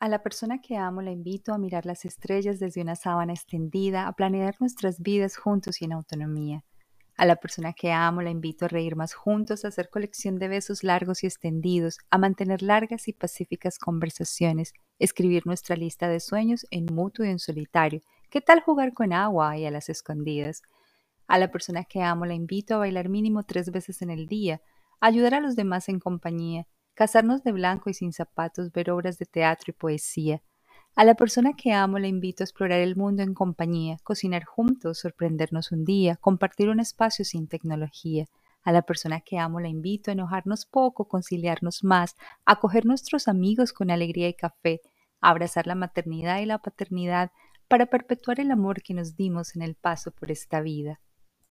A la persona que amo la invito a mirar las estrellas desde una sábana extendida, a planear nuestras vidas juntos y en autonomía. A la persona que amo la invito a reír más juntos, a hacer colección de besos largos y extendidos, a mantener largas y pacíficas conversaciones, escribir nuestra lista de sueños en mutuo y en solitario. ¿Qué tal jugar con agua y a las escondidas? A la persona que amo la invito a bailar mínimo tres veces en el día, a ayudar a los demás en compañía, casarnos de blanco y sin zapatos, ver obras de teatro y poesía. A la persona que amo la invito a explorar el mundo en compañía, cocinar juntos, sorprendernos un día, compartir un espacio sin tecnología. A la persona que amo la invito a enojarnos poco, conciliarnos más, acoger nuestros amigos con alegría y café, abrazar la maternidad y la paternidad para perpetuar el amor que nos dimos en el paso por esta vida.